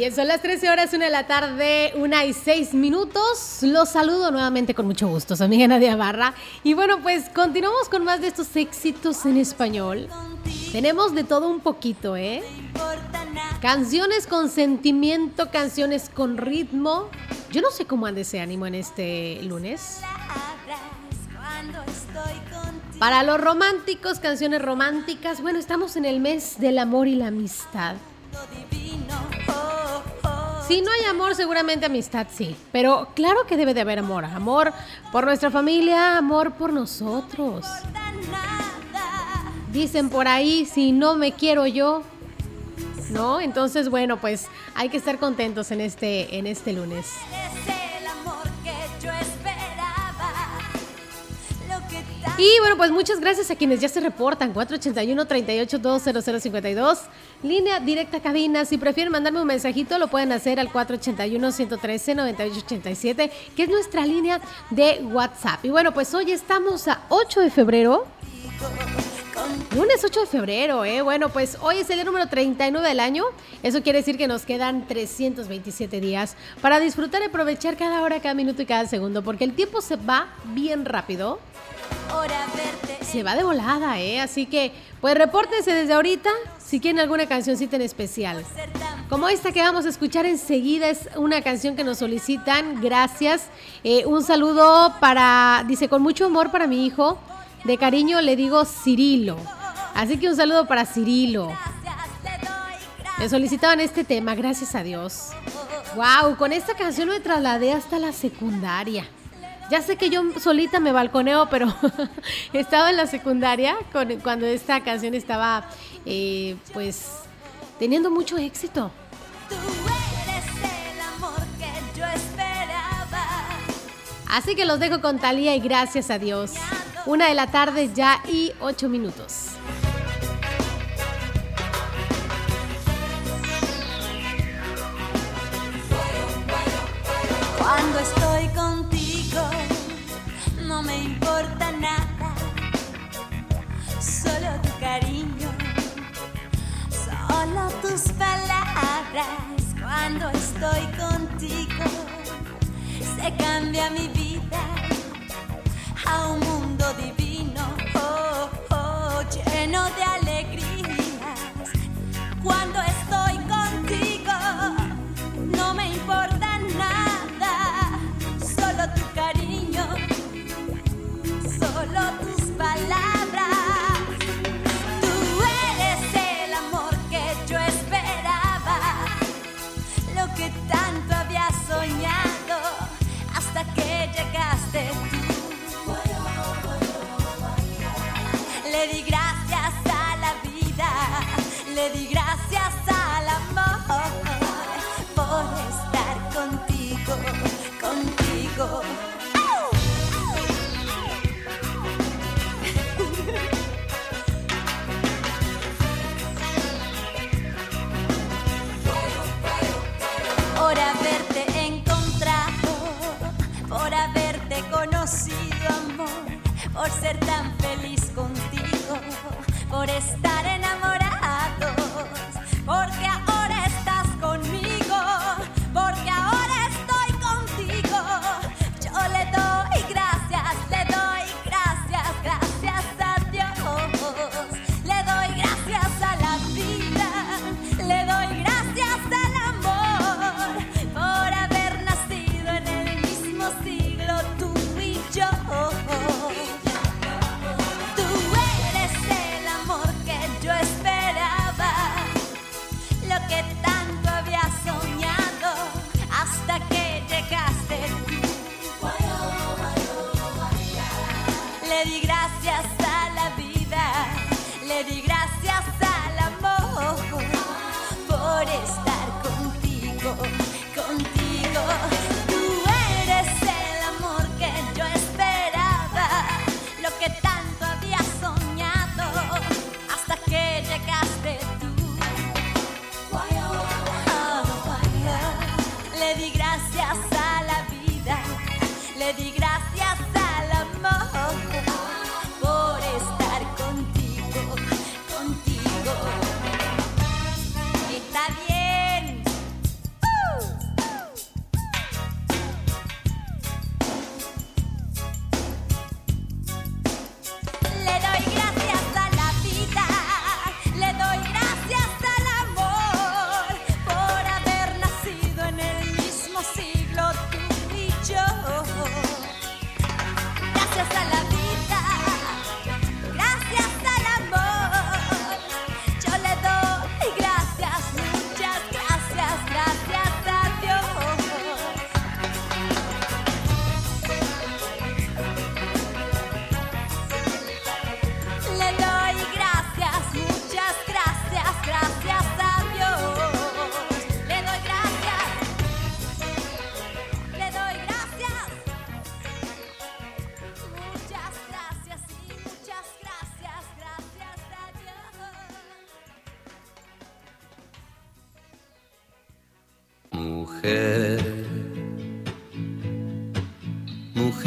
Bien, son las 13 horas, una de la tarde, una y seis minutos. Los saludo nuevamente con mucho gusto, su amiga Nadia Barra. Y bueno, pues continuamos con más de estos éxitos en español. Tenemos de todo un poquito, ¿eh? Canciones con sentimiento, canciones con ritmo. Yo no sé cómo ande ese ánimo en este lunes. Para los románticos, canciones románticas. Bueno, estamos en el mes del amor y la amistad. Si no hay amor, seguramente amistad sí. Pero claro que debe de haber amor. Amor por nuestra familia, amor por nosotros. Dicen por ahí, si no me quiero yo, ¿no? Entonces, bueno, pues hay que estar contentos en este, en este lunes. Y bueno, pues muchas gracias a quienes ya se reportan. 481-38-20052. Línea directa cabina. Si prefieren mandarme un mensajito, lo pueden hacer al 481-113-9887, que es nuestra línea de WhatsApp. Y bueno, pues hoy estamos a 8 de febrero. Lunes 8 de febrero, ¿eh? Bueno, pues hoy es el día número 39 del año. Eso quiere decir que nos quedan 327 días para disfrutar y aprovechar cada hora, cada minuto y cada segundo, porque el tiempo se va bien rápido. Se va de volada, ¿eh? Así que, pues repórtense desde ahorita si quieren alguna cancioncita en especial. Como esta que vamos a escuchar enseguida, es una canción que nos solicitan. Gracias. Eh, un saludo para, dice, con mucho amor para mi hijo. De cariño le digo Cirilo. Así que un saludo para Cirilo. Me solicitaban este tema, gracias a Dios. Wow, con esta canción me trasladé hasta la secundaria. Ya sé que yo solita me balconeo, pero estaba en la secundaria cuando esta canción estaba, eh, pues, teniendo mucho éxito. Así que los dejo con Talía y gracias a Dios. Una de la tarde ya y ocho minutos. Cuando estoy contigo Cuando estoy contigo, se cambia mi vida a un mundo divino, oh, oh, lleno de alegrías.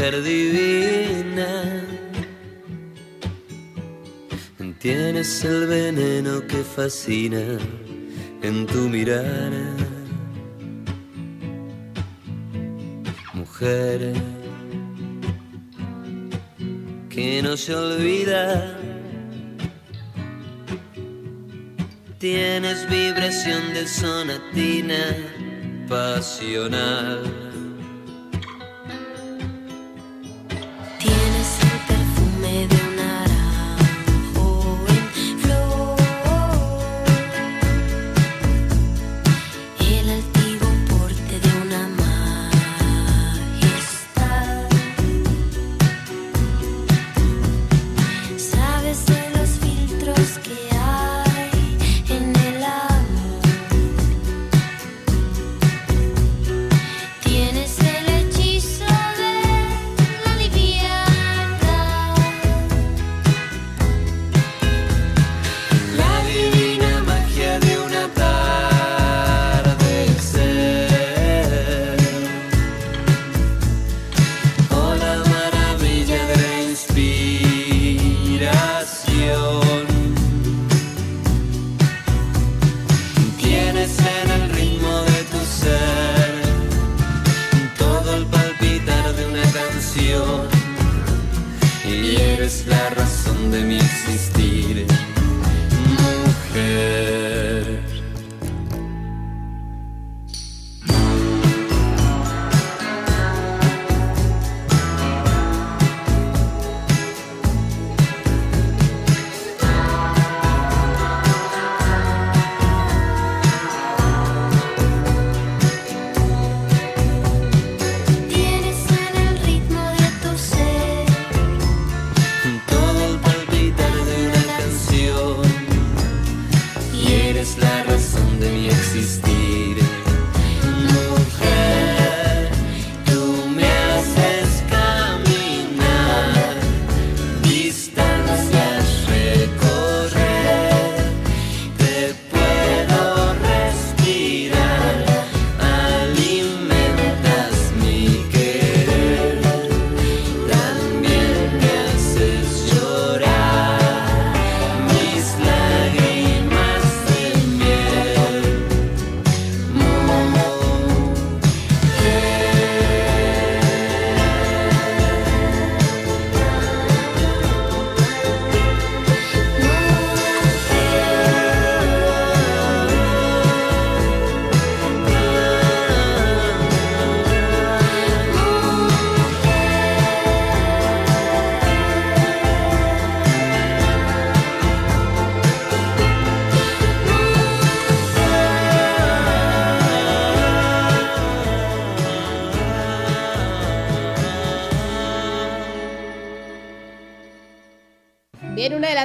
Mujer divina, tienes el veneno que fascina en tu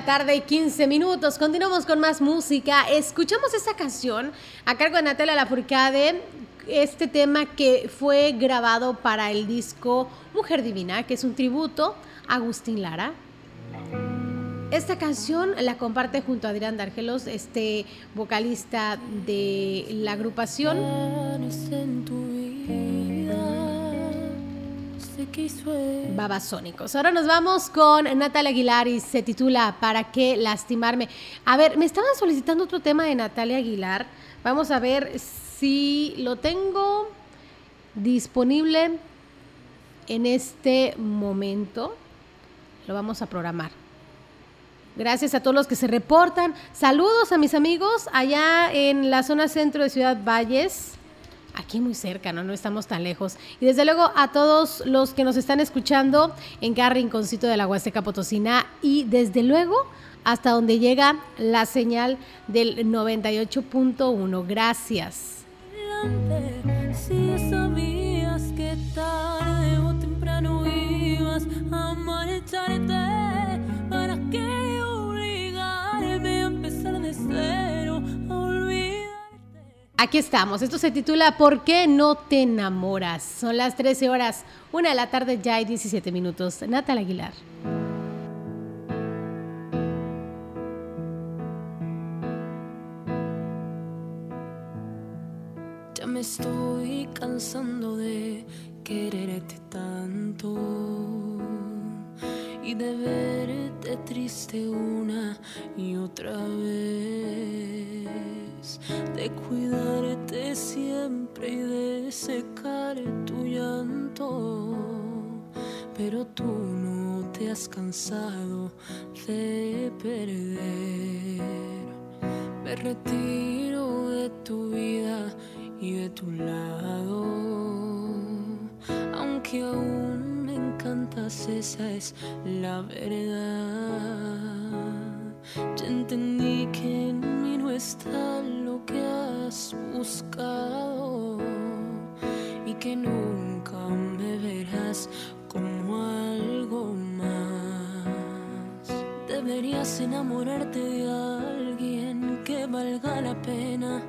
tarde y 15 minutos. Continuamos con más música. Escuchamos esta canción a cargo de Natalia Lafourcade, este tema que fue grabado para el disco Mujer Divina, que es un tributo a Agustín Lara. Esta canción la comparte junto a Adrián Dargelos, este vocalista de la agrupación. Babasónicos. Ahora nos vamos con Natalia Aguilar y se titula ¿Para qué lastimarme? A ver, me estaban solicitando otro tema de Natalia Aguilar. Vamos a ver si lo tengo disponible en este momento. Lo vamos a programar. Gracias a todos los que se reportan. Saludos a mis amigos allá en la zona centro de Ciudad Valles aquí muy cerca, ¿no? No estamos tan lejos. Y desde luego a todos los que nos están escuchando en cada rinconcito de la Huasteca Potosina y desde luego hasta donde llega la señal del 98.1. Gracias. Aquí estamos. Esto se titula ¿Por qué no te enamoras? Son las 13 horas, una de la tarde ya hay 17 minutos. Natal Aguilar. Te me estoy cansando de quererte tanto y de verte triste una y otra vez, de cuidarte siempre y de secar tu llanto, pero tú no te has cansado de perder. Me retiro de tu vida y de tu lado, aunque aún me encantas, esa es la verdad. Ya entendí que en mí no está lo que has buscado y que nunca me verás como algo más. Deberías enamorarte de alguien que valga la pena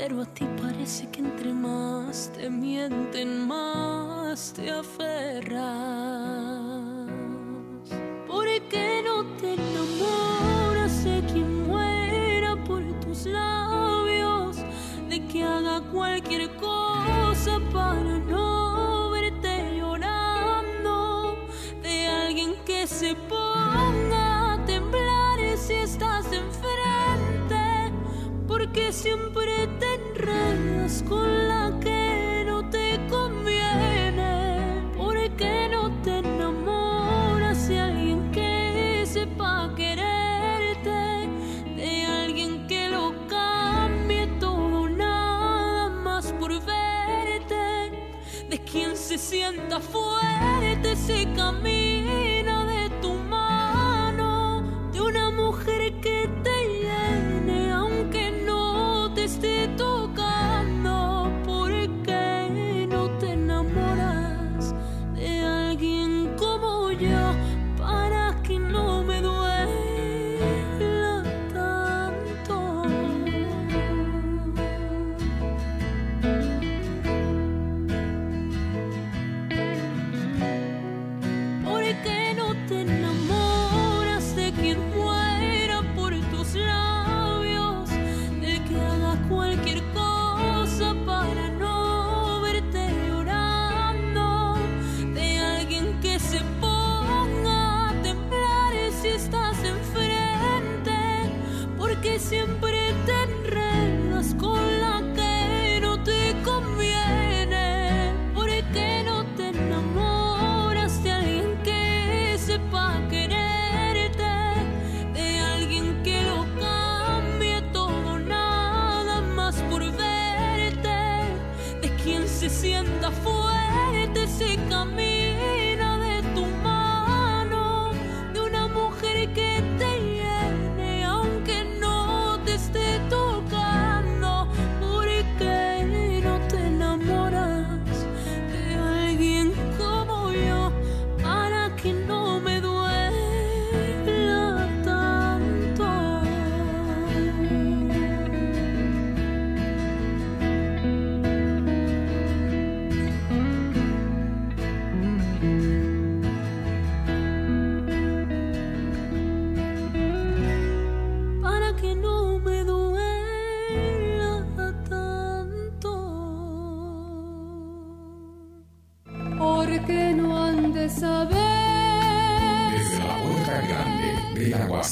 pero a ti parece que entre más te mienten, más te aferras. ¿Por qué no te enamoras de quien muera por tus labios? De que haga cualquier cosa para no verte llorando. De alguien que se ponga a temblar si estás enfrente. Porque siempre te enredas con sienta fuerte, se camina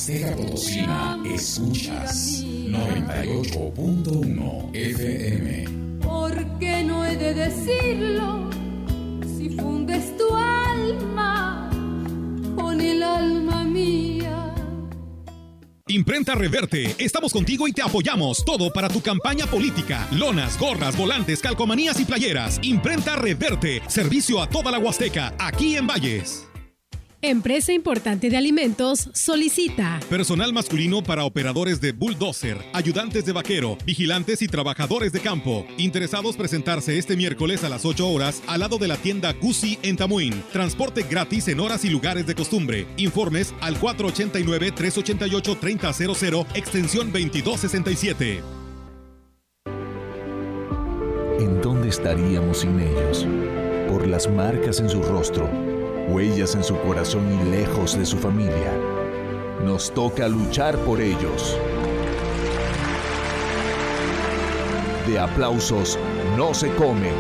Huasteca Potosina, escuchas 98.1 FM. porque no he de decirlo si fundes tu alma con el alma mía. Imprenta Reverte, estamos contigo y te apoyamos. Todo para tu campaña política. Lonas, gorras, volantes, calcomanías y playeras. Imprenta Reverte, servicio a toda la Huasteca, aquí en Valles. Empresa importante de alimentos solicita. Personal masculino para operadores de bulldozer, ayudantes de vaquero, vigilantes y trabajadores de campo. Interesados presentarse este miércoles a las 8 horas al lado de la tienda Gucci en Tamuín. Transporte gratis en horas y lugares de costumbre. Informes al 489-388-3000, extensión 2267. ¿En dónde estaríamos sin ellos? Por las marcas en su rostro, huellas en su corazón y lejos de su familia. Nos toca luchar por ellos. de aplausos no se come.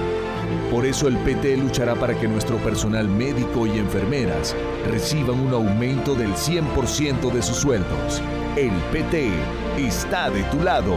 Por eso el PT luchará para que nuestro personal médico y enfermeras reciban un aumento del 100% de sus sueldos. El PT está de tu lado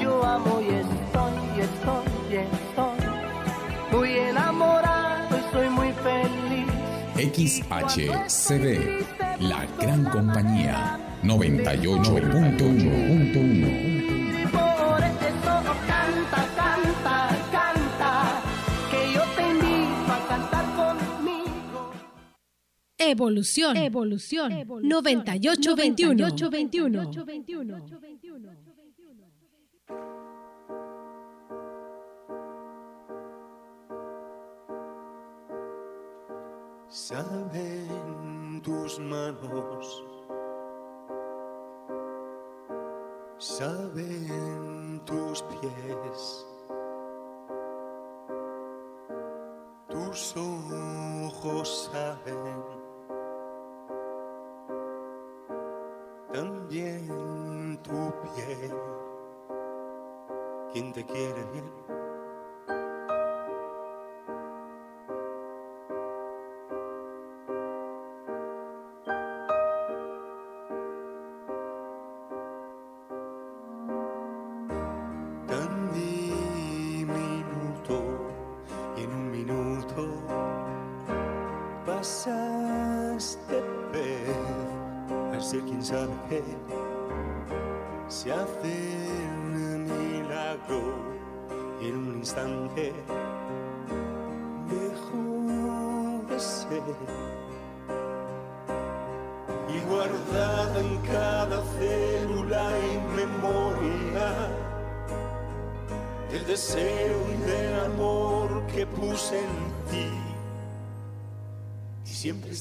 Yo amo y estoy, y estoy, y estoy muy enamorado y soy muy feliz. XHCD, la gran compañía, 98.1.1. Por eso canta, canta, canta, que yo te invito a cantar conmigo. Evolución, evolución, 9821. 9821. Saben tus manos, saben tus pies, tus ojos saben,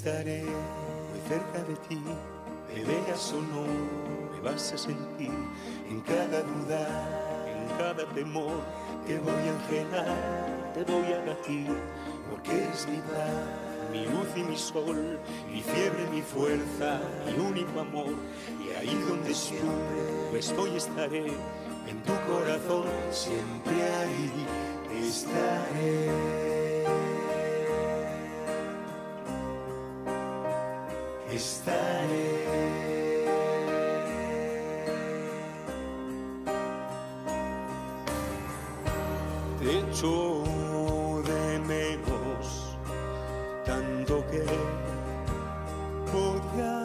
estaré muy cerca de ti, me veas o no, me vas a sentir en cada duda, en cada temor, te voy a enjenar, te voy a latir, porque es mi paz, mi luz y mi sol, mi fiebre, mi fuerza, mi único amor, y ahí donde estuve, estoy estaré en tu corazón. Siempre ahí estaré. Estaré. Te echo de menos tanto que podría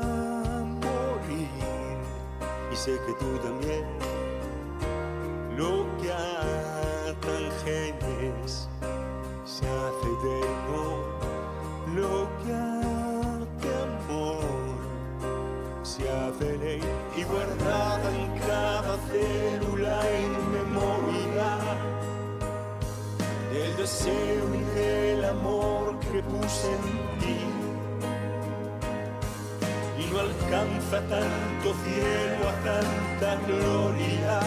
morir y sé que tú también lo que atan genes se hace eterno, lo que hace y guardada en cada célula en memoria del deseo y del amor que puse en ti. Y no alcanza tanto cielo a tanta gloria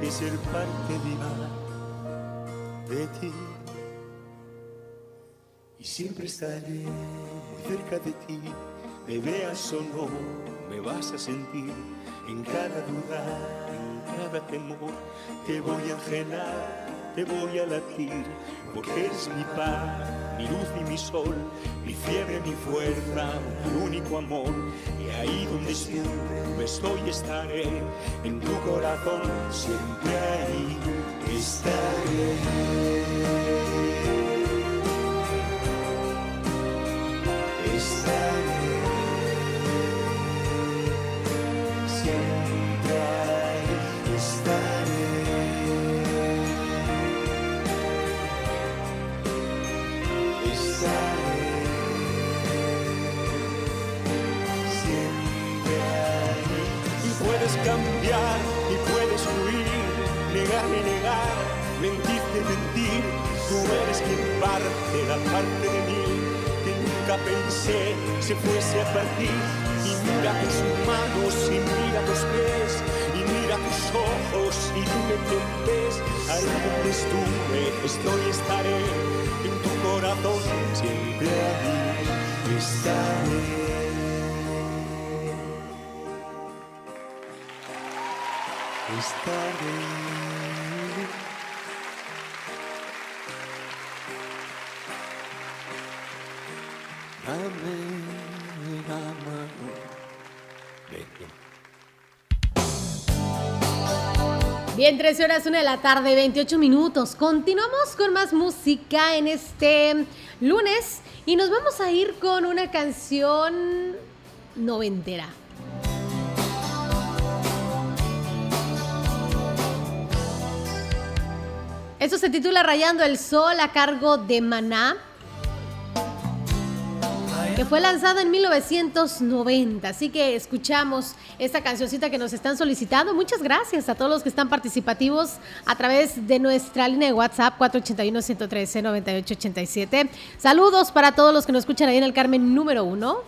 de ser parte viva de ti. Y siempre estaré muy cerca de ti, me veas o no, me vas a sentir en cada duda, en cada temor, te voy a enjenar, te voy a latir, porque eres mi paz, mi luz y mi sol, mi fiebre, mi fuerza, mi único amor, y ahí donde siempre estoy estaré, en tu corazón siempre ahí. Estaré negar y negar, mentirte mentir. Tú eres quien parte la parte de mí que nunca pensé se fuese a partir. Y mira tus manos y mira tus pies y mira tus ojos y dime quién ves. Ahí donde estuve, estoy, estaré en tu corazón siempre ahí estaré. Estaré. Bien. Bien, 13 horas, 1 de la tarde, 28 minutos. Continuamos con más música en este lunes y nos vamos a ir con una canción noventera. Esto se titula Rayando el Sol a cargo de Maná, que fue lanzada en 1990. Así que escuchamos esta cancioncita que nos están solicitando. Muchas gracias a todos los que están participativos a través de nuestra línea de WhatsApp 481-113-9887. Saludos para todos los que nos escuchan ahí en el Carmen número uno.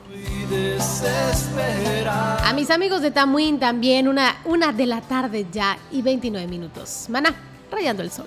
A mis amigos de Tamuín también, una, una de la tarde ya y 29 minutos. Maná, rayando el sol.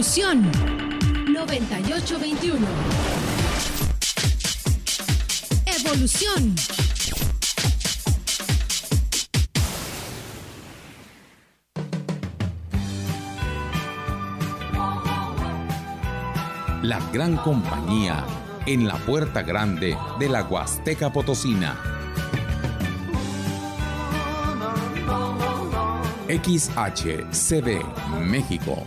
Evolución 9821. Evolución. La gran compañía en la puerta grande de la Huasteca Potosina. XHCD México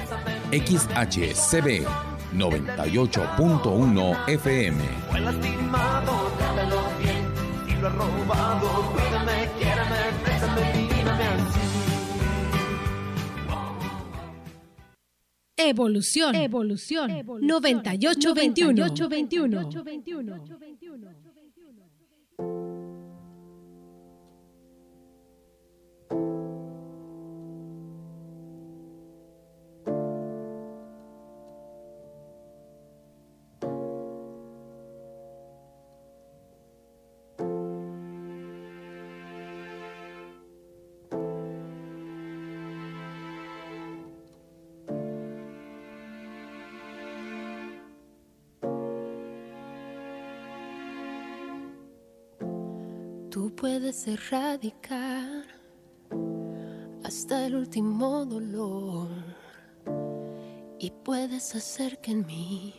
XHCB 98.1 FM. Fue lastimado, trátalo bien. Si lo he robado, cuídame, quiérame, bésame, mírame así. Evolución. Evolución. 9821. 9821. Puedes erradicar hasta el último dolor y puedes hacer que en mí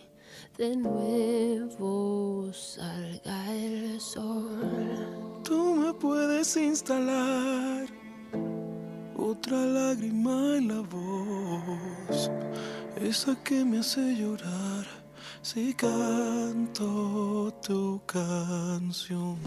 de nuevo salga el sol. Tú me puedes instalar otra lágrima en la voz, esa que me hace llorar si canto tu canción.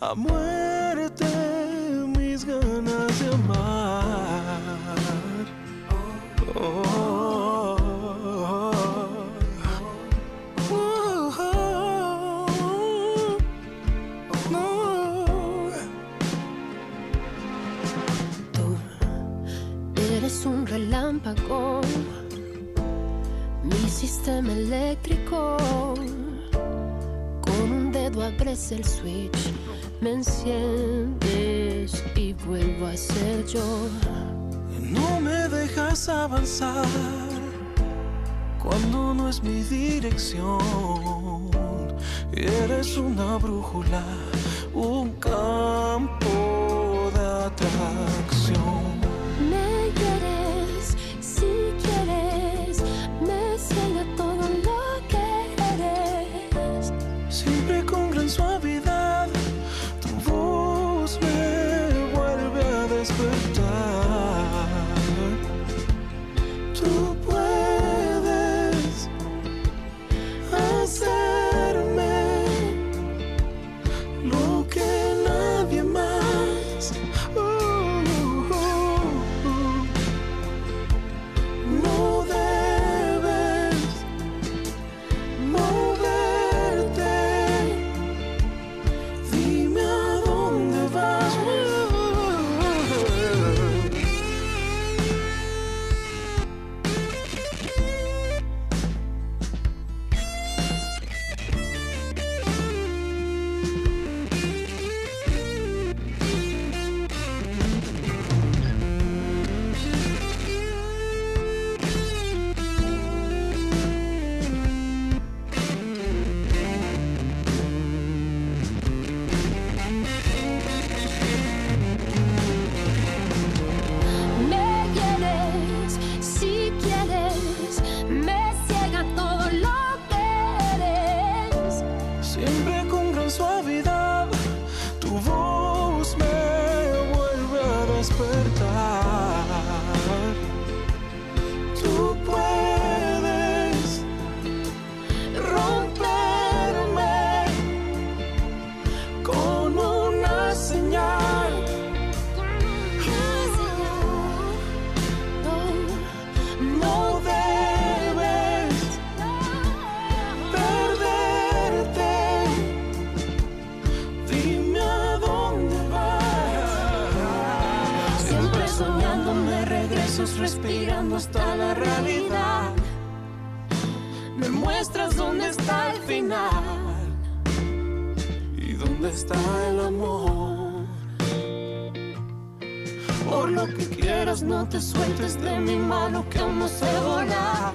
A muerte mis ganas de amar. Oh, oh. Eres un relámpago, mi sistema eléctrico. Con dedo abres el switch, me enciendes y vuelvo a ser yo. No me dejas avanzar cuando no es mi dirección. Eres una brújula, un campo de atracción. Años respirando hasta la realidad. Me muestras dónde está el final y dónde está el amor. Por lo que quieras, no te sueltes de mi mano que aún no volar.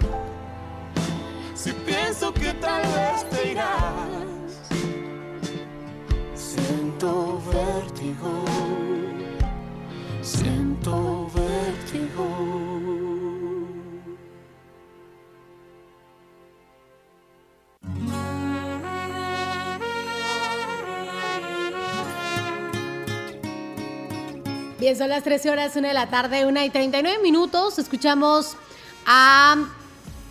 Si pienso que tal vez te irás, siento vértigo, siento vértigo. Bien, son las 13 horas, 1 de la tarde, 1 y 39 minutos. Escuchamos a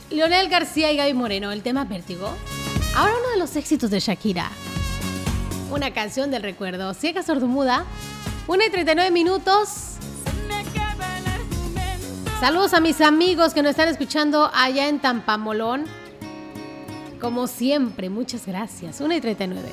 Leonel García y Gaby Moreno, el tema Vértigo. Ahora uno de los éxitos de Shakira. Una canción del recuerdo. Ciega sordomuda. 1 y 39 minutos. Saludos a mis amigos que nos están escuchando allá en Tampamolón. Como siempre, muchas gracias. 1 y 39.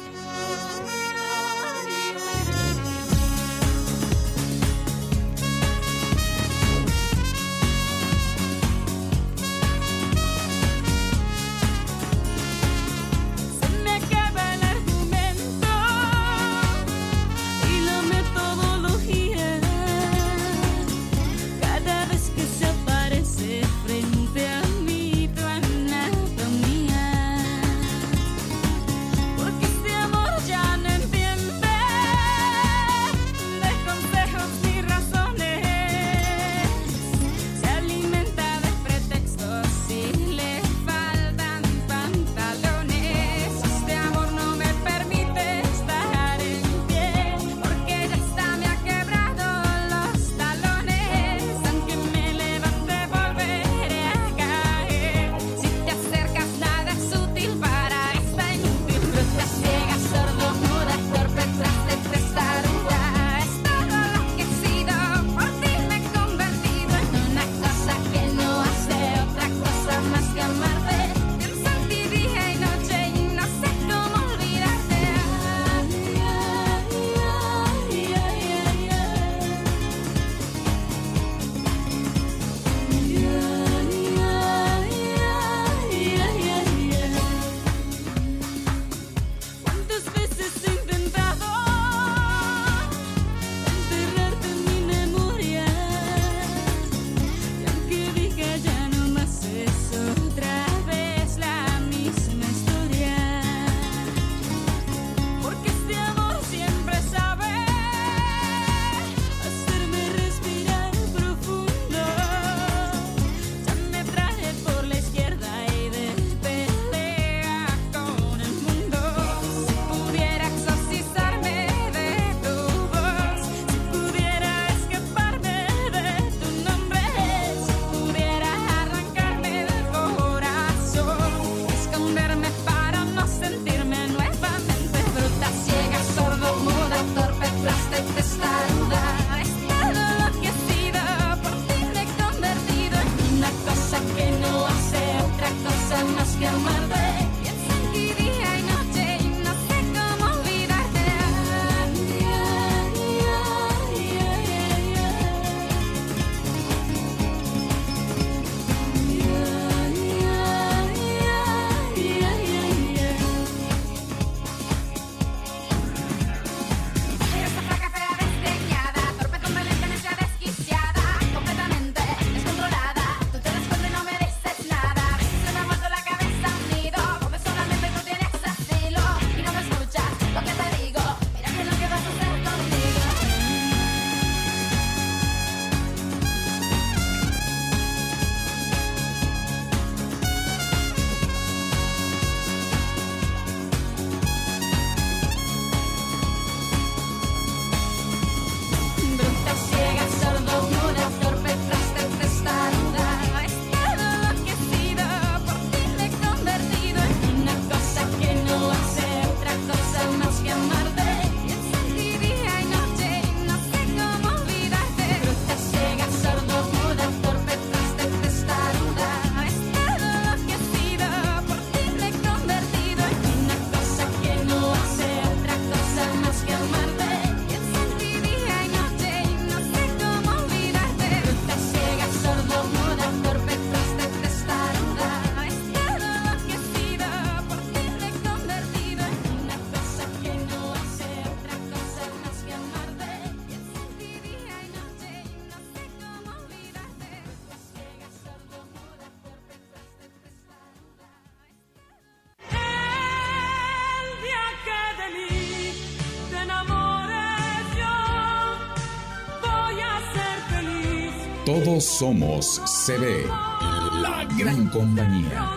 Todos somos CB, la gran compañía.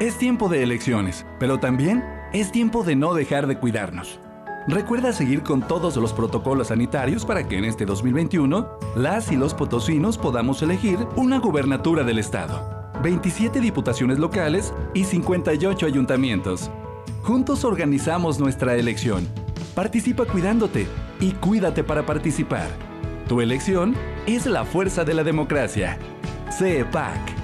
Es tiempo de elecciones, pero también es tiempo de no dejar de cuidarnos. Recuerda seguir con todos los protocolos sanitarios para que en este 2021 las y los potosinos podamos elegir una gubernatura del estado, 27 diputaciones locales y 58 ayuntamientos. Juntos organizamos nuestra elección. Participa cuidándote y cuídate para participar. Tu elección es la fuerza de la democracia. CEPAC.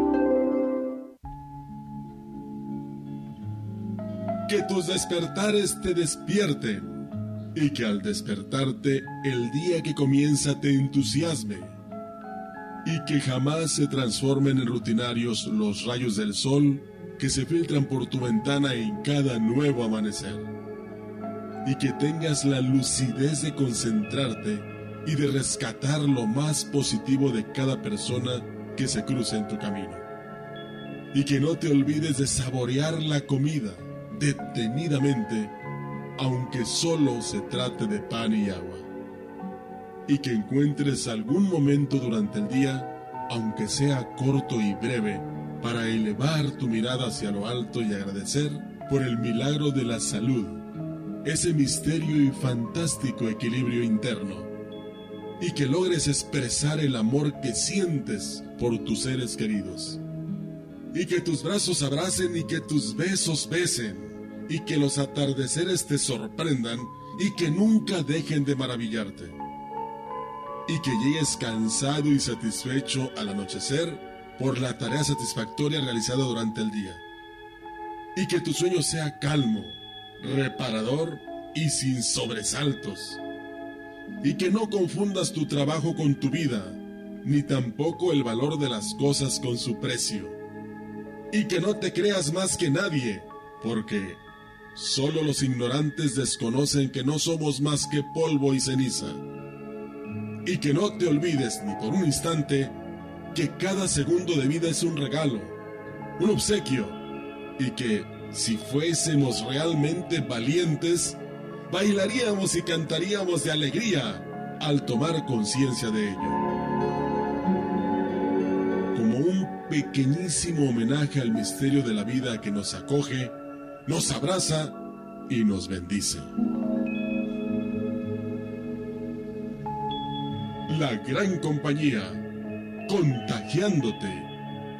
Que tus despertares te despierten y que al despertarte el día que comienza te entusiasme y que jamás se transformen en rutinarios los rayos del sol que se filtran por tu ventana en cada nuevo amanecer y que tengas la lucidez de concentrarte y de rescatar lo más positivo de cada persona que se cruza en tu camino. Y que no te olvides de saborear la comida detenidamente, aunque solo se trate de pan y agua. Y que encuentres algún momento durante el día, aunque sea corto y breve, para elevar tu mirada hacia lo alto y agradecer por el milagro de la salud, ese misterio y fantástico equilibrio interno, y que logres expresar el amor que sientes por tus seres queridos, y que tus brazos abracen y que tus besos besen, y que los atardeceres te sorprendan y que nunca dejen de maravillarte. Y que llegues cansado y satisfecho al anochecer por la tarea satisfactoria realizada durante el día. Y que tu sueño sea calmo, reparador y sin sobresaltos. Y que no confundas tu trabajo con tu vida, ni tampoco el valor de las cosas con su precio. Y que no te creas más que nadie, porque Solo los ignorantes desconocen que no somos más que polvo y ceniza. Y que no te olvides ni por un instante que cada segundo de vida es un regalo, un obsequio, y que si fuésemos realmente valientes, bailaríamos y cantaríamos de alegría al tomar conciencia de ello. Como un pequeñísimo homenaje al misterio de la vida que nos acoge, nos abraza y nos bendice. La gran compañía, contagiándote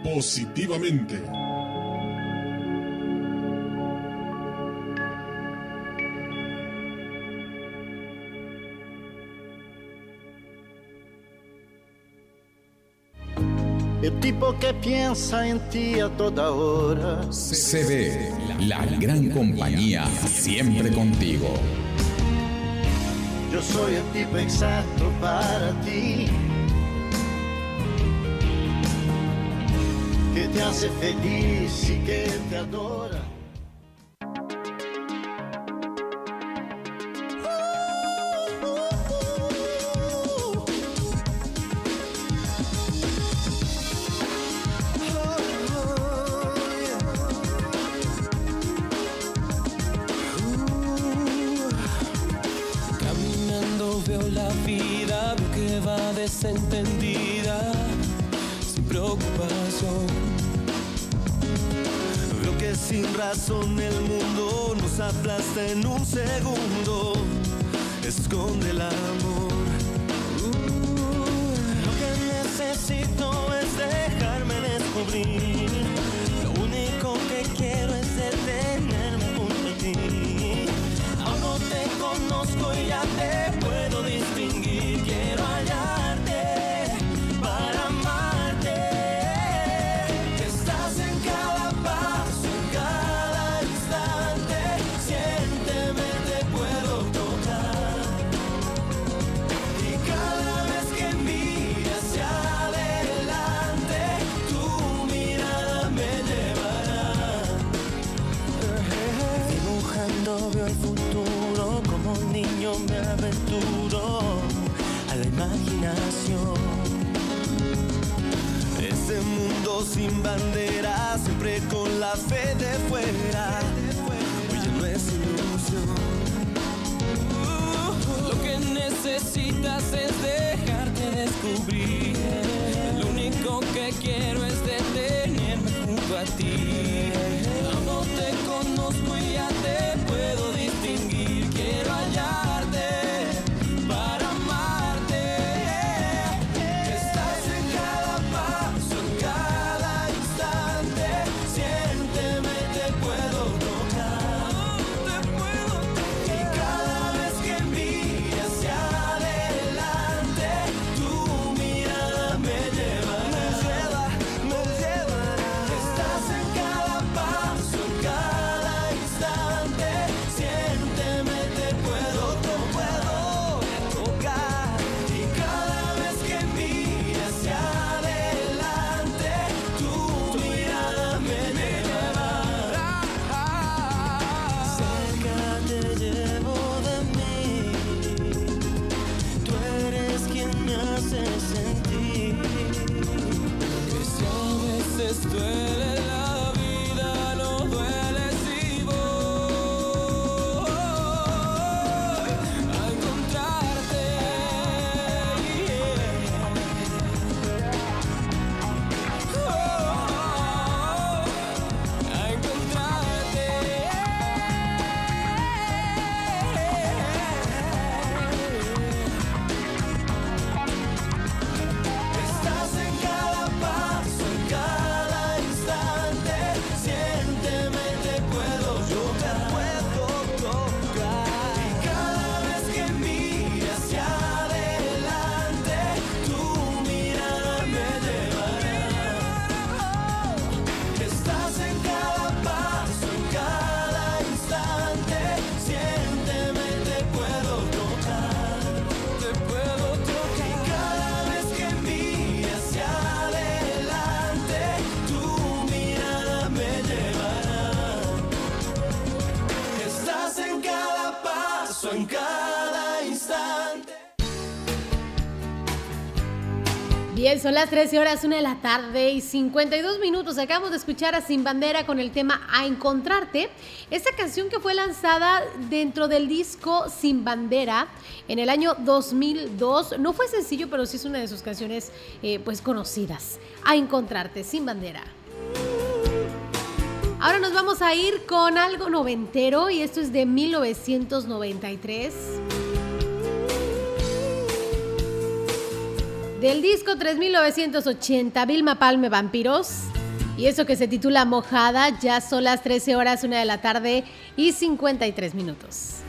positivamente. Tipo que piensa en ti a toda hora. CB, la gran compañía, siempre contigo. Yo soy el tipo exacto para ti. Que te hace feliz y que te adora. corazón el mundo nos aplasta en un segundo. son las 13 horas, 1 de la tarde y 52 minutos. Acabamos de escuchar a Sin Bandera con el tema A Encontrarte. Esta canción que fue lanzada dentro del disco Sin Bandera en el año 2002. No fue sencillo, pero sí es una de sus canciones eh, pues conocidas. A Encontrarte, Sin Bandera. Ahora nos vamos a ir con algo noventero y esto es de 1993. Del disco 3980, Vilma Palme Vampiros. Y eso que se titula Mojada, ya son las 13 horas, 1 de la tarde y 53 minutos.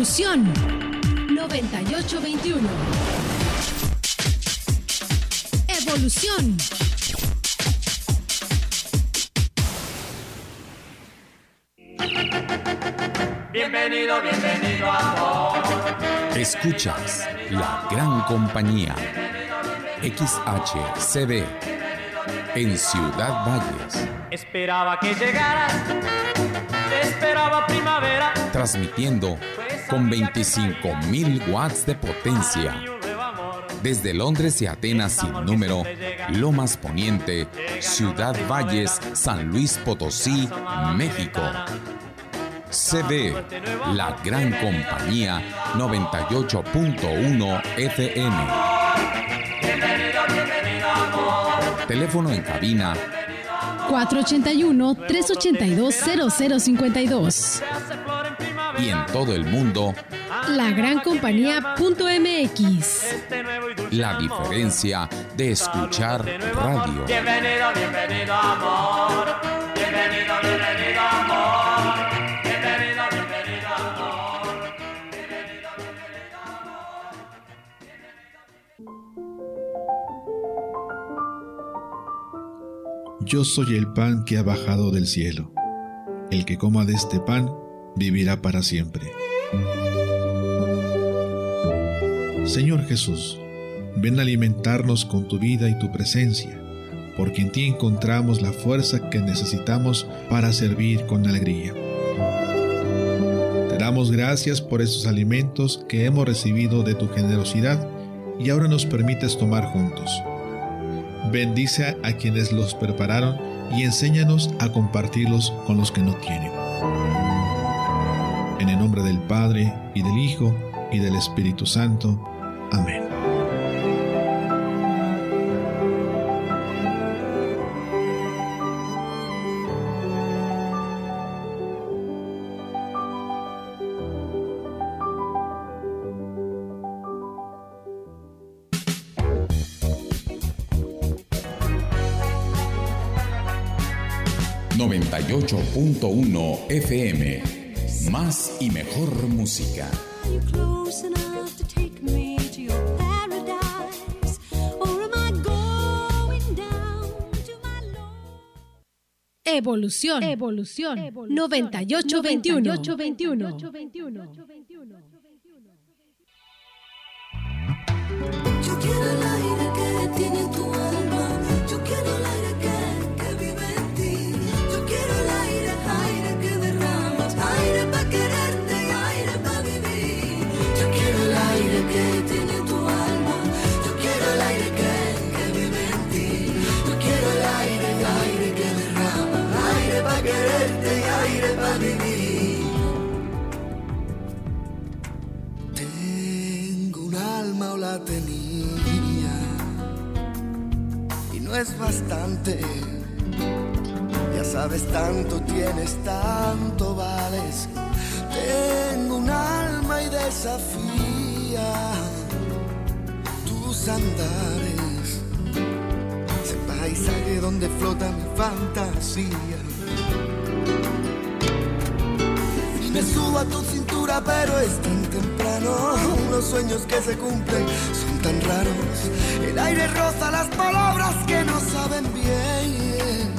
Evolución 9821. Evolución. Bienvenido, bienvenido amor. Escuchas la gran compañía XHCB en Ciudad Valles. Esperaba que llegaras, esperaba primavera. Transmitiendo con 25.000 watts de potencia. Desde Londres y Atenas sin número, Lomas Poniente, Ciudad Valles, San Luis Potosí, México. CB, la gran compañía 98.1 FM. Teléfono en cabina 481-382-0052. Y en todo el mundo Lagrancompañía.mx. la diferencia de escuchar radio. Bienvenido, bienvenido amor. Bienvenido, bienvenido amor. Bienvenido, bienvenido amor. Yo soy el pan que ha bajado del cielo. El que coma de este pan vivirá para siempre. Señor Jesús, ven a alimentarnos con tu vida y tu presencia, porque en ti encontramos la fuerza que necesitamos para servir con alegría. Te damos gracias por estos alimentos que hemos recibido de tu generosidad y ahora nos permites tomar juntos. Bendice a quienes los prepararon y enséñanos a compartirlos con los que no tienen. En el nombre del Padre, y del Hijo, y del Espíritu Santo. Amén. Uno 98.1 FM. Más y mejor música. Evolución, evolución, 9821. 9821. Tenía y no es bastante. Ya sabes tanto tienes, tanto vales. Tengo un alma y desafía tus andares. Ese paisaje donde flota mi fantasía. Me subo a tu cintura, pero es tan temprano. Los sueños que se cumplen son tan raros. El aire roza las palabras que no saben bien.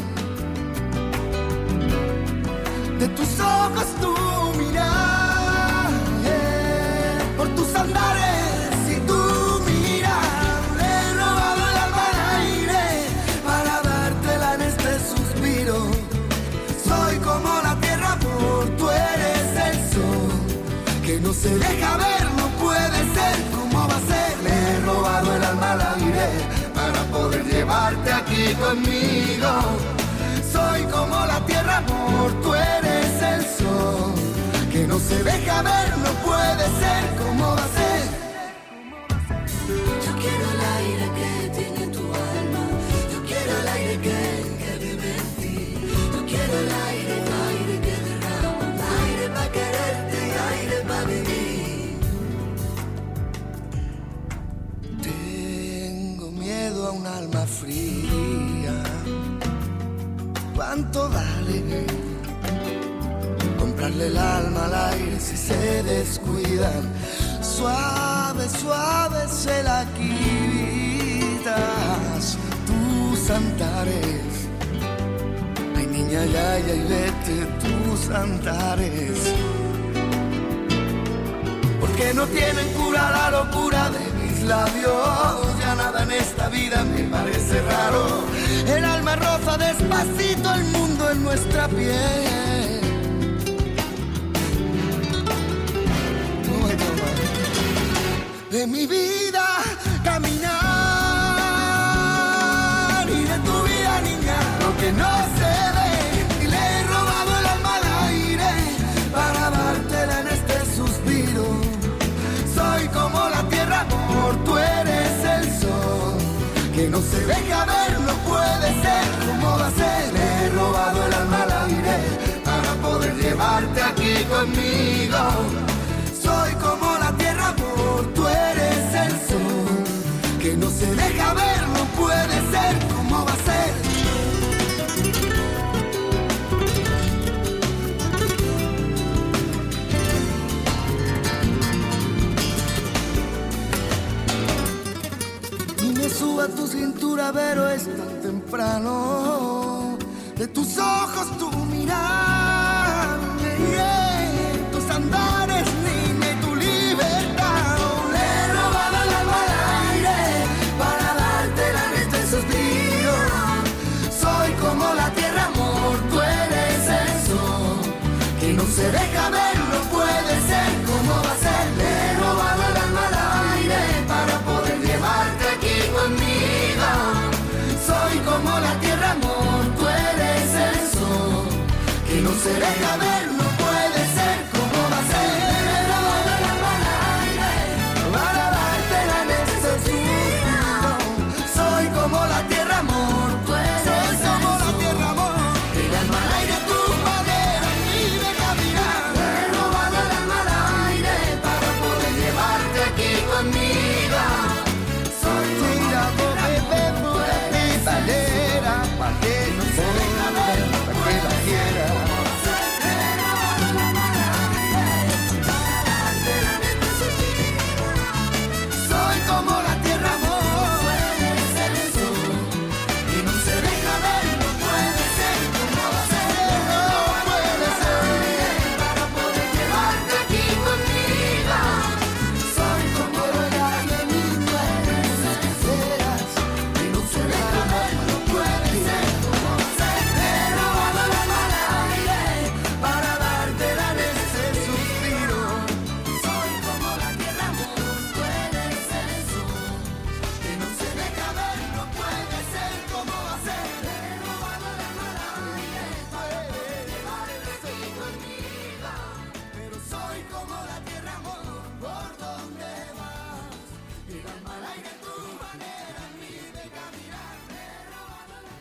De tus ojos tu mirar, por tus andares no se deja ver, no puede ser como va a ser. Le he robado el alma al aire para poder llevarte aquí conmigo. Soy como la tierra, amor, tú eres el sol que no se deja ver, no puede ser como va a ser. ¿Cuánto vale comprar darle el alma al aire si se descuidan. Suave, suave se la quitas tus antares. Ay, niña, ya, ya, y vete tus antares. Porque no tienen cura la locura de mis labios. Ya nada en esta vida me parece raro. El alma roza despacito el mundo en nuestra piel. De mi vida caminar. Y de tu vida niña lo que no se ve. Y le he robado el alma al aire para dártela en este suspiro. Soy como la tierra amor tú eres el sol que no se deja aquí conmigo. Soy como la tierra amor tú eres el sol. Que no se deja ver no puede ser como va a ser. Suba tu cintura, pero es tan temprano. De tus ojos tu mirar, deja ver,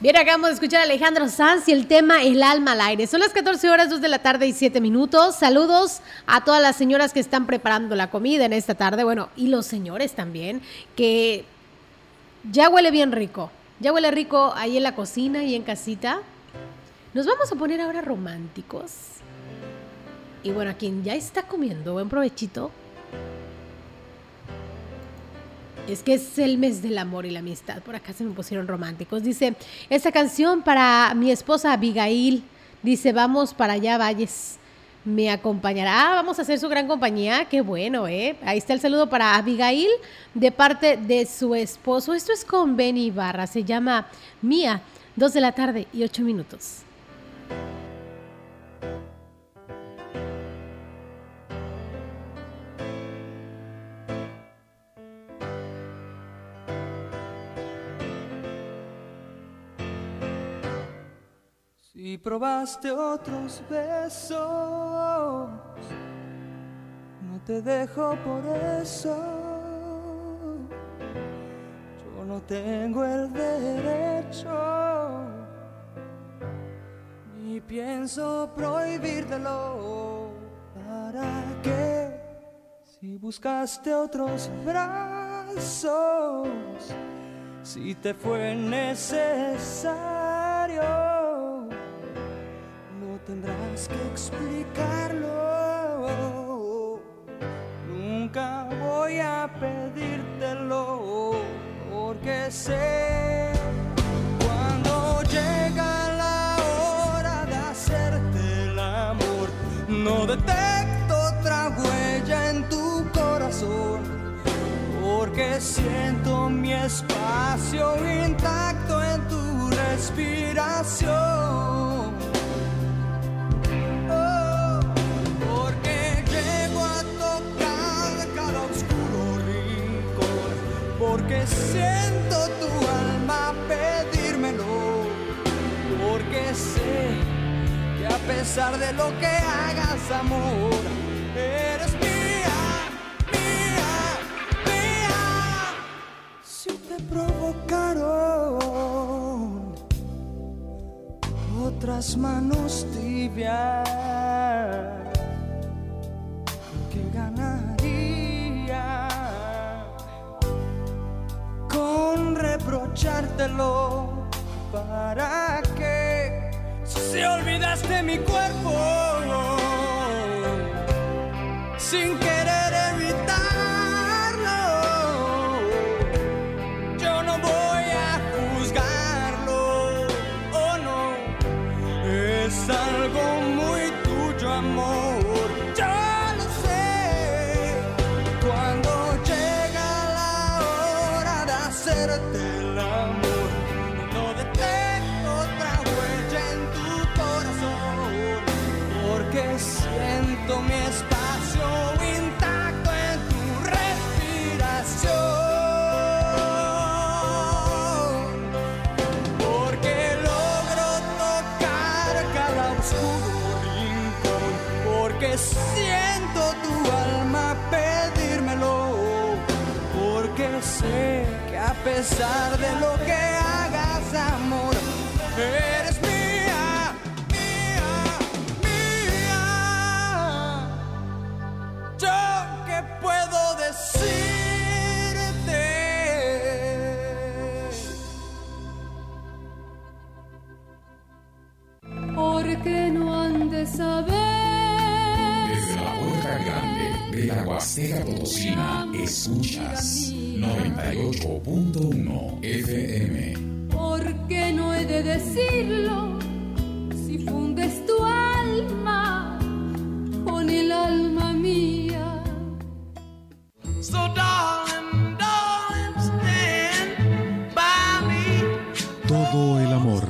Bien, acabamos de escuchar a Alejandro Sanz y el tema El alma al aire. Son las 14 horas, 2 de la tarde y 7 minutos. Saludos a todas las señoras que están preparando la comida en esta tarde. Bueno, y los señores también, que ya huele bien rico. Ya huele rico ahí en la cocina y en casita. Nos vamos a poner ahora románticos. Y bueno, a quien ya está comiendo, buen provechito. Es que es el mes del amor y la amistad. Por acá se me pusieron románticos. Dice, esta canción para mi esposa Abigail. Dice, vamos para allá, Valles. Me acompañará. Vamos a hacer su gran compañía. Qué bueno, ¿eh? Ahí está el saludo para Abigail de parte de su esposo. Esto es con Benny Ibarra. Se llama Mía. Dos de la tarde y ocho minutos. Si probaste otros besos, no te dejo por eso. Yo no tengo el derecho, ni pienso prohibírtelo. ¿Para qué? Si buscaste otros brazos, si te fue necesario. Tendrás que explicarlo. Nunca voy a pedírtelo porque sé cuando llega la hora de hacerte el amor. No detecto otra huella en tu corazón porque siento mi espacio intacto en tu respiración. Siento tu alma pedírmelo, porque sé que a pesar de lo que hagas, amor, eres mía, mía, mía. Si te provocaron otras manos tibias, reprochártelo? ¿Para qué? Si olvidaste mi cuerpo sin querer pesar de lo que hagas, amor, eres mía, mía, mía. Yo que puedo decirte. Porque no han de saber. Desde la puerta grande de la Huasteca Potosina, escuchas 98.1 FM. Porque no he de decirlo si fundes tu alma con el alma mía. So darling, darling, stand by me. Todo el amor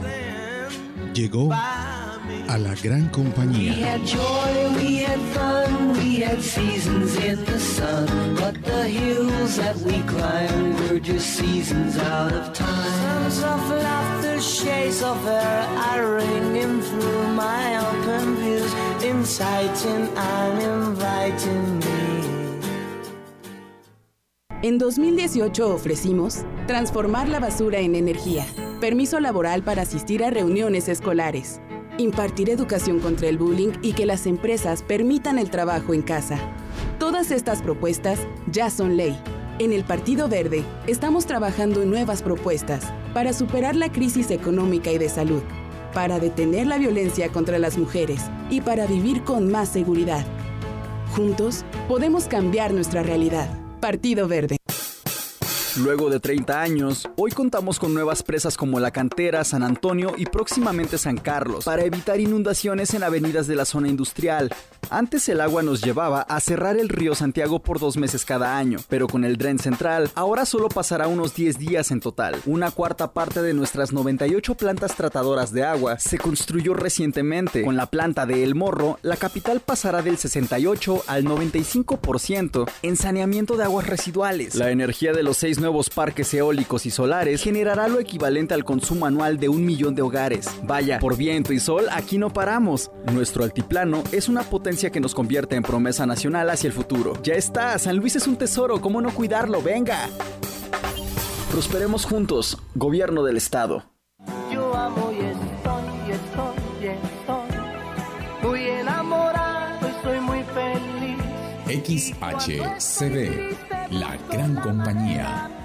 llegó a la gran We compañía. had joy, we had fun, we had seasons in the sun. But the hills that we climbed were just seasons out of time. Sounds of laughter, shades of air are ringing through my open views, inciting and inviting me. En 2018 ofrecimos transformar la basura en energía, permiso laboral para asistir a reuniones escolares, impartir educación contra el bullying y que las empresas permitan el trabajo en casa. Todas estas propuestas ya son ley. En el Partido Verde estamos trabajando en nuevas propuestas para superar la crisis económica y de salud, para detener la violencia contra las mujeres y para vivir con más seguridad. Juntos podemos cambiar nuestra realidad. Partido Verde. Luego de 30 años, hoy contamos con nuevas presas como La Cantera, San Antonio y próximamente San Carlos para evitar inundaciones en avenidas de la zona industrial. Antes el agua nos llevaba a cerrar el río Santiago por dos meses cada año, pero con el dren central ahora solo pasará unos 10 días en total. Una cuarta parte de nuestras 98 plantas tratadoras de agua se construyó recientemente. Con la planta de El Morro, la capital pasará del 68 al 95% en saneamiento de aguas residuales. La energía de los seis nuevos parques eólicos y solares generará lo equivalente al consumo anual de un millón de hogares. Vaya, por viento y sol aquí no paramos. Nuestro altiplano es una potencia que nos convierte en promesa nacional hacia el futuro. Ya está, San Luis es un tesoro, ¿cómo no cuidarlo? Venga. Prosperemos juntos, gobierno del estado. Yo amo y estoy, y estoy, y estoy muy enamorado y soy muy feliz. XHCD, la gran compañía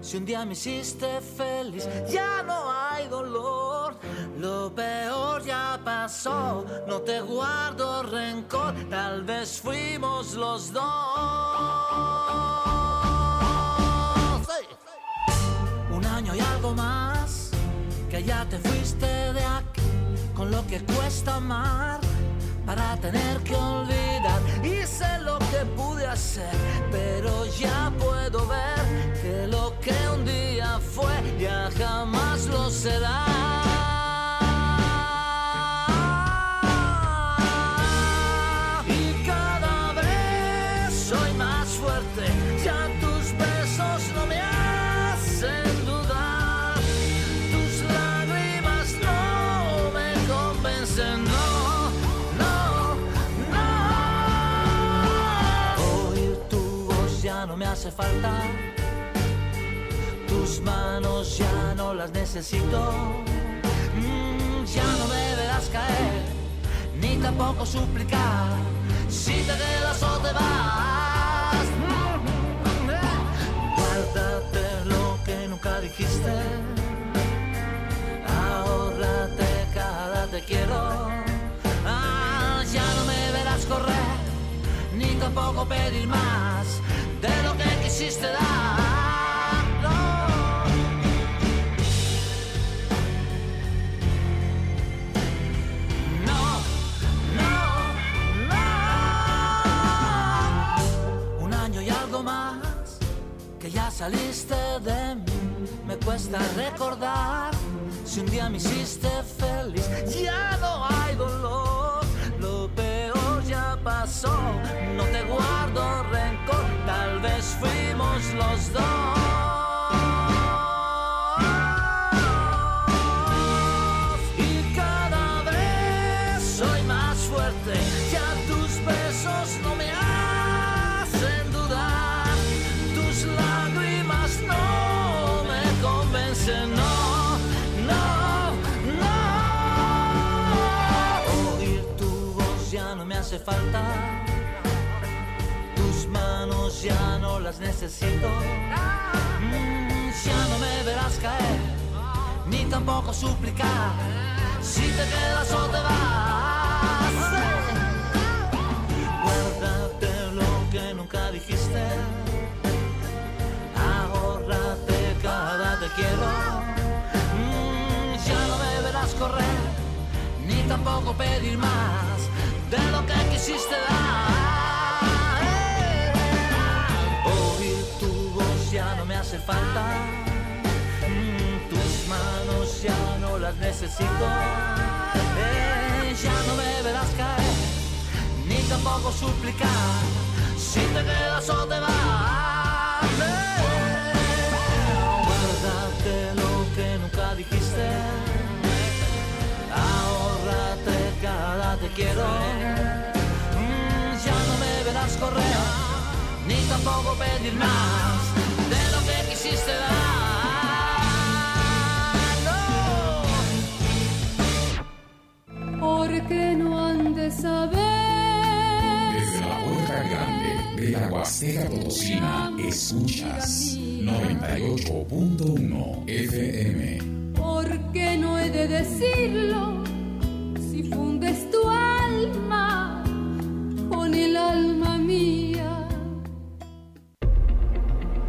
si un día me hiciste feliz. Ya no hay dolor, lo peor ya pasó. No te guardo rencor, tal vez fuimos los dos. Un año y algo más, que ya te fuiste de aquí, con lo que cuesta amar para tener que olvidar. Hice lo que pude hacer, pero ya puedo ver que lo que un día fue ya jamás lo será. Y cada vez soy más fuerte, ya tus besos no me hacen dudar. Tus lágrimas no me convencen, hace falta. Tus manos ya no las necesito. Mm, ya no me verás caer, ni tampoco suplicar. Si te quedas o te vas. Guárdate lo que nunca dijiste. Ahórrate cada te quiero. Ah, ya no me verás correr, ni tampoco pedir más saliste de mí. Me cuesta recordar si un día me hiciste feliz. Ya no hay dolor, ya No te guardo rencor, tal vez fuimos los dos. Tus manos ya no las necesito. Mm, ya no me verás caer, ni tampoco suplicar. Si te quedas o te vas. Guárdate lo que nunca dijiste. Ahórrate cada te quiero. Mm, ya no me verás correr, ni tampoco pedir más de lo que quisiste dar. Oír tu voz ya no me hace falta. Mm, tus manos ya no las necesito. Eh, ya no me verás caer, ni tampoco suplicar. Si te quedas o te vas. Eh, guárdate lo que nunca dijiste. Te quiero. Mm, ya no me verás correr, ni tampoco pedir más de lo que quisiste dar. Porque no han de saber. Desde la puerta grande de la Huasteca Potosina escuchas 98.1 FM. Porque no he de decirlo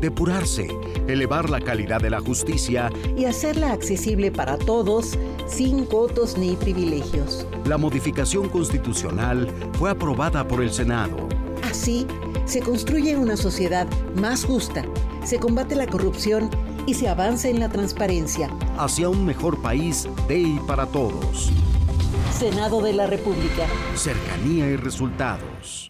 depurarse, elevar la calidad de la justicia y hacerla accesible para todos sin cotos ni privilegios. La modificación constitucional fue aprobada por el Senado. Así, se construye una sociedad más justa, se combate la corrupción y se avanza en la transparencia. Hacia un mejor país de y para todos. Senado de la República. Cercanía y resultados.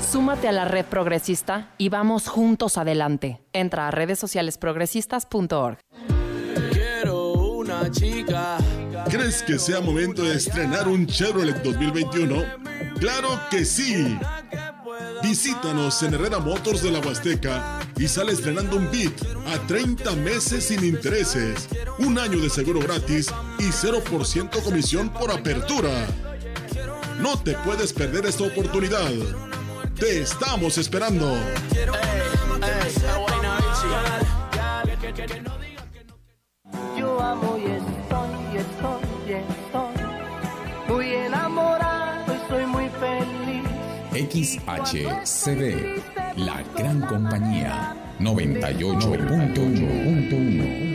súmate a la red progresista y vamos juntos adelante. Entra a redes sociales progresistas.org. Quiero una chica. ¿Crees que sea momento de estrenar un Chevrolet 2021? ¡Claro que sí! Visítanos en Herrera Motors de la Huasteca y sale estrenando un Beat a 30 meses sin intereses, un año de seguro gratis y 0% comisión por apertura. No te puedes perder esta oportunidad. Te estamos esperando. Yo amo y estoy, y estoy, y estoy muy enamorado y soy muy feliz. XHCD, la gran compañía, 98.1.1.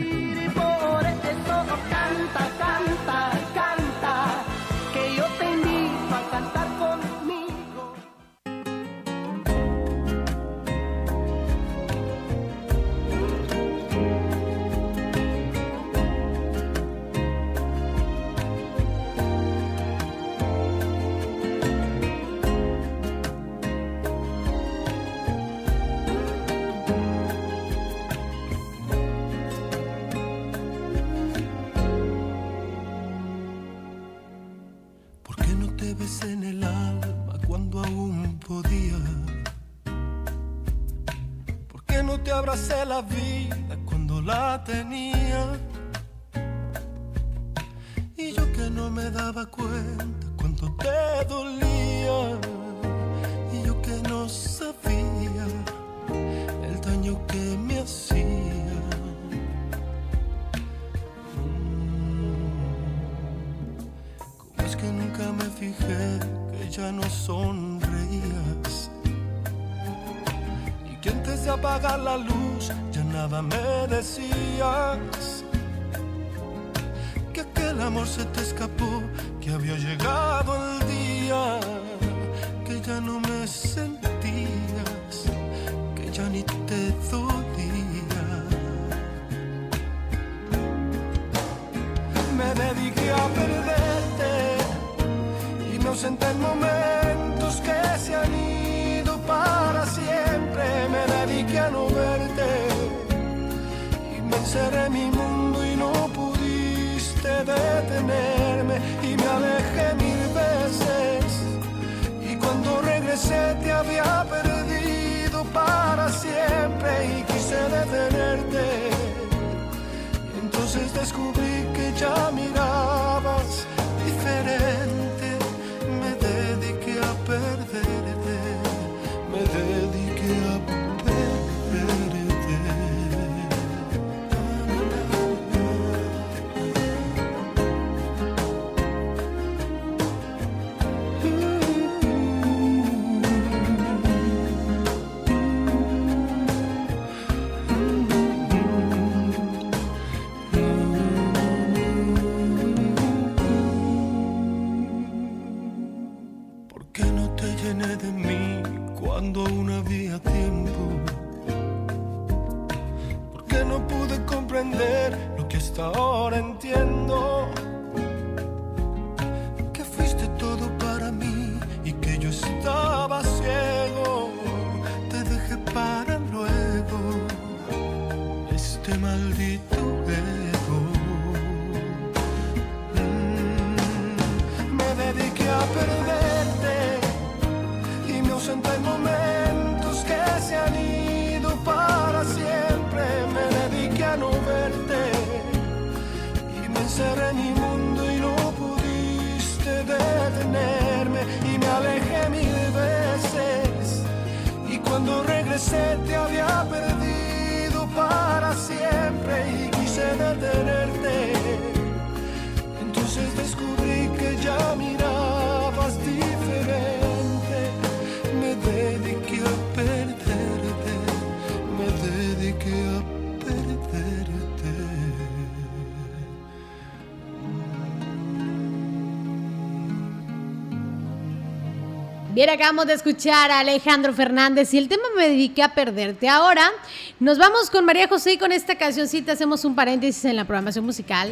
Acabamos de escuchar a Alejandro Fernández y el tema me dediqué a perderte. Ahora nos vamos con María José y con esta cancioncita hacemos un paréntesis en la programación musical.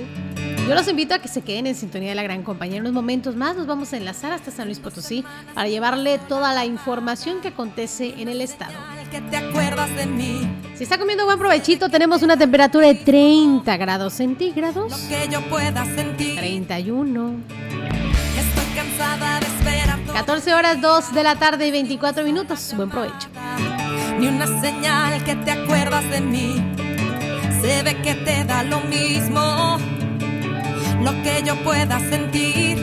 Yo los invito a que se queden en sintonía de la gran compañía. En unos momentos más nos vamos a enlazar hasta San Luis Potosí para llevarle toda la información que acontece en el estado. Si está comiendo buen provechito, tenemos una temperatura de 30 grados centígrados. Que yo pueda sentir. 31. Estoy cansada de. 14 horas 2 de la tarde y 24 minutos. Buen provecho. Ni una señal que te acuerdas de mí. Se ve que te da lo mismo. Lo que yo pueda sentir.